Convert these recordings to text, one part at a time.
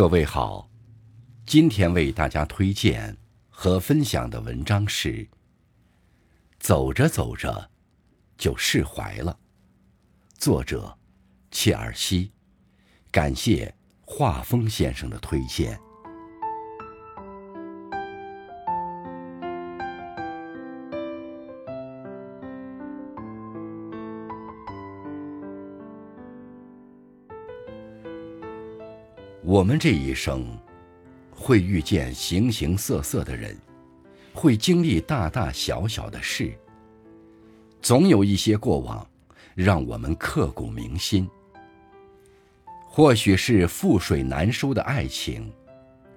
各位好，今天为大家推荐和分享的文章是《走着走着就释怀了》，作者切尔西，感谢画风先生的推荐。我们这一生，会遇见形形色色的人，会经历大大小小的事。总有一些过往，让我们刻骨铭心。或许是覆水难收的爱情，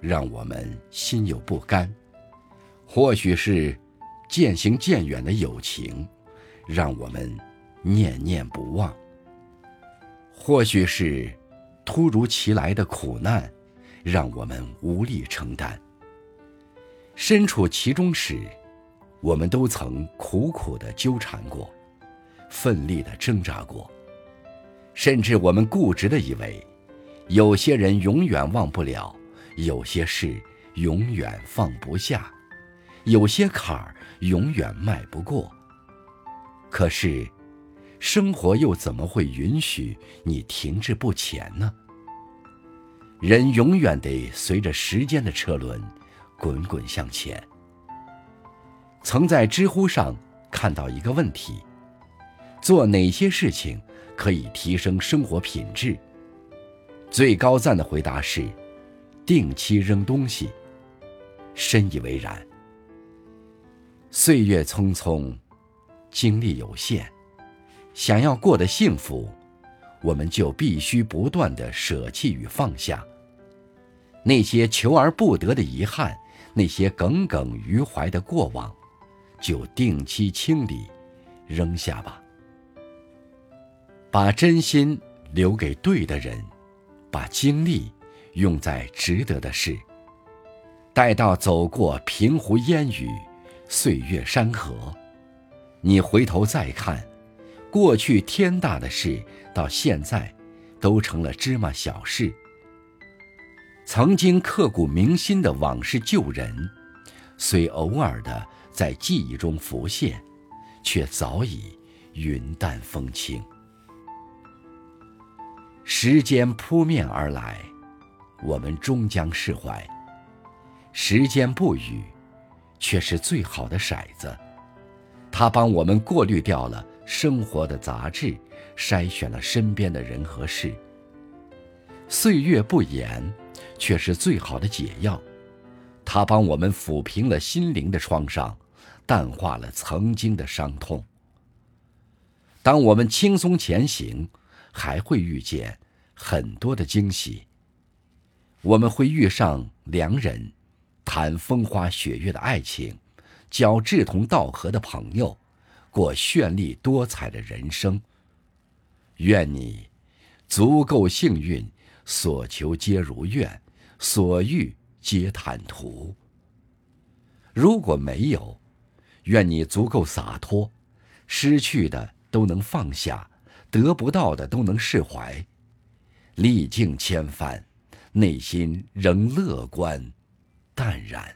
让我们心有不甘；或许是渐行渐远的友情，让我们念念不忘；或许是……突如其来的苦难，让我们无力承担。身处其中时，我们都曾苦苦的纠缠过，奋力的挣扎过。甚至我们固执的以为，有些人永远忘不了，有些事永远放不下，有些坎儿永远迈不过。可是。生活又怎么会允许你停滞不前呢？人永远得随着时间的车轮滚滚向前。曾在知乎上看到一个问题：做哪些事情可以提升生活品质？最高赞的回答是：定期扔东西。深以为然。岁月匆匆，精力有限。想要过得幸福，我们就必须不断的舍弃与放下。那些求而不得的遗憾，那些耿耿于怀的过往，就定期清理，扔下吧。把真心留给对的人，把精力用在值得的事。待到走过平湖烟雨，岁月山河，你回头再看。过去天大的事，到现在，都成了芝麻小事。曾经刻骨铭心的往事旧人，虽偶尔的在记忆中浮现，却早已云淡风轻。时间扑面而来，我们终将释怀。时间不语，却是最好的骰子，它帮我们过滤掉了。生活的杂质，筛选了身边的人和事。岁月不言，却是最好的解药。它帮我们抚平了心灵的创伤，淡化了曾经的伤痛。当我们轻松前行，还会遇见很多的惊喜。我们会遇上良人，谈风花雪月的爱情，交志同道合的朋友。过绚丽多彩的人生。愿你足够幸运，所求皆如愿，所欲皆坦途。如果没有，愿你足够洒脱，失去的都能放下，得不到的都能释怀。历尽千帆，内心仍乐观淡然。